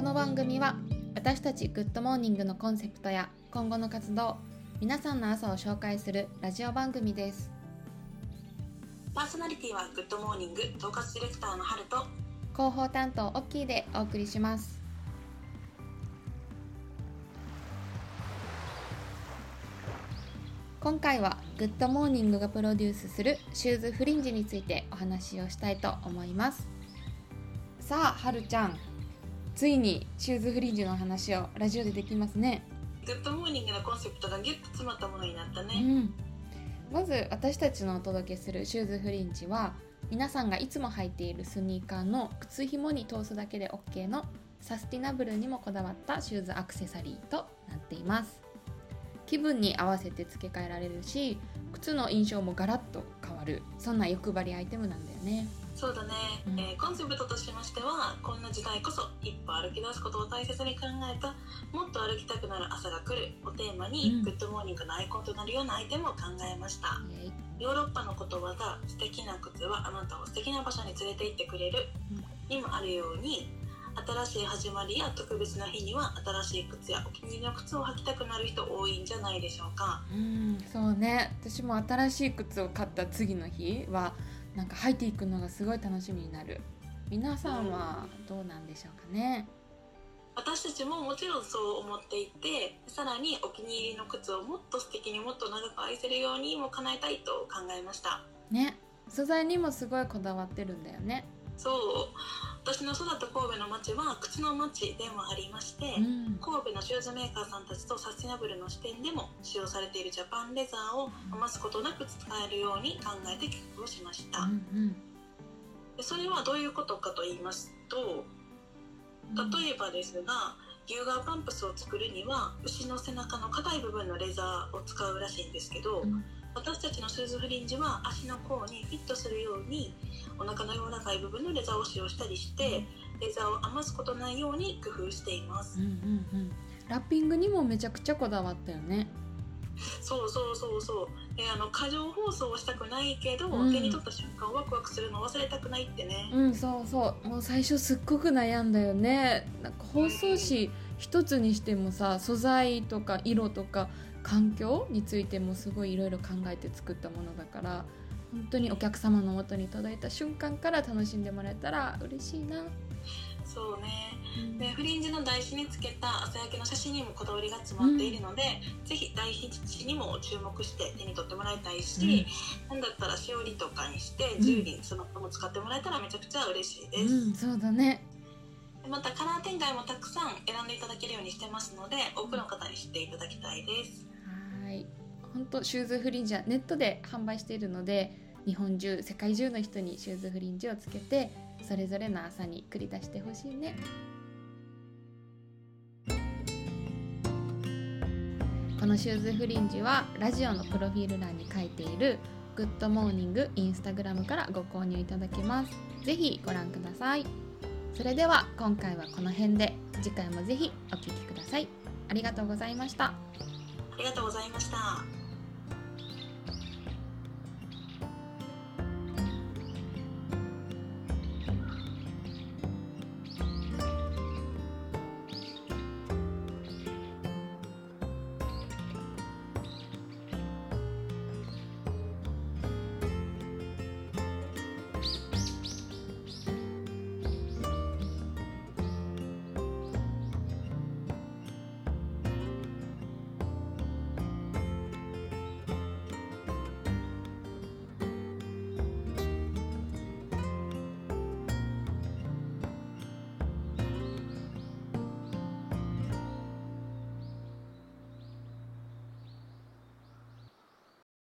この番組は私たちグッドモーニングのコンセプトや今後の活動皆さんの朝を紹介するラジオ番組です。パーソナリティはグッドモーニング統括ディレクターのハルと広報担当オッキーでお送りします。今回はグッドモーニングがプロデュースするシューズフリンジについてお話をしたいと思います。さあはるちゃんついにシューズフリンジの話をラジオでできますね。グッドモーニングのコンセプトがギュッと詰まったものになったよね、ん、まず私たちのお届けするシューズフリンジは皆さんがいつも履いているスニーカーの靴ひもに通すだけで OK のサスティナブルにもこだわったシューズアクセサリーとなっています。気分に合わせて付け替えられるし靴の印象もガラッと変わる。そんな欲張りアイテムなんだよねそうだね、うん。えーコンセプトとしましてはこんな時代こそ一歩歩き出すことを大切に考えたもっと歩きたくなる朝が来るをテーマに、うん。グッドモーニングのアイコンとなるようなアイテムを考えました。ヨーロッパの言葉が素敵な靴はあなたを素敵な場所に連れて行ってくれるにもあるように新しい始まりや特別な日には新しい靴やお気に入りの靴を履きたくなる人多いんじゃないでしょうか。うん。そうね。私も新しい靴を買った次の日はなんか履いていくのがすごい楽しみになる。皆さんはどうなんでしょうかね？私たちももちろんそう思っていてさらにお気に入りの靴をもっと素敵にもっと長く愛せるようにも叶えたいと考えました。ね。素材にもすごいこだわってるんだよね。そう私の育った神戸の町は靴の町でもありまして、うん。神戸のシューズメーカーさんたちとサスティナブルの視点でも使用されているジャパンレザーを余すことなく使えるように考えて企画をしました、うんでそれはどういうことかと言いますとうん例えばですが牛革パンプスを作るには牛の背中の硬い部分のレザーを使うらしいんですけど、うん私たちのシューズフリンジは足の甲にフィットするようにお腹の柔らかい部分のレザーを使用したりしてレザーを余すことないように工夫しています。うんうんうん。ラッピングにもめちゃくちゃこだわったよね。そうそうそうそう。であの過剰包装をしたくないけど、うん。手に取った瞬間ワクワクするの忘れたくないってね、うんそうそう。もう最初すっごく悩んだよね。なんか包装紙一つにしてもさ素材とか色とか環境についてもすごいいろいろ考えて作ったものだから本当にお客様の元に届いた瞬間から楽しんでもらえたら嬉しいな、そうね。うん。でフリンジの台紙につけた朝焼けの写真にもこだわりが詰まっているので、ぜひ台紙にも注目して手に取ってもらいたいし、なんだったらしおりとかにしてうん。自由にそのまま使ってもらえたらめちゃくちゃ嬉しいです、うん、そうだね。でまたカラー展開もたくさん選んでいただけるようにしてますので多くの方に知っていただきたいです。はい。本当シューズフリンジはネットで販売しているので日本中世界中の人にシューズフリンジをつけてそれぞれの朝に繰り出してほしいね。このシューズフリンジはラジオのプロフィール欄に書いているグッドモーニングインスタグラムからご購入いただけます。ぜひご覧ください。それでは今回はこの辺で次回もぜひお聴きください。ありがとうございました。ありがとうございました。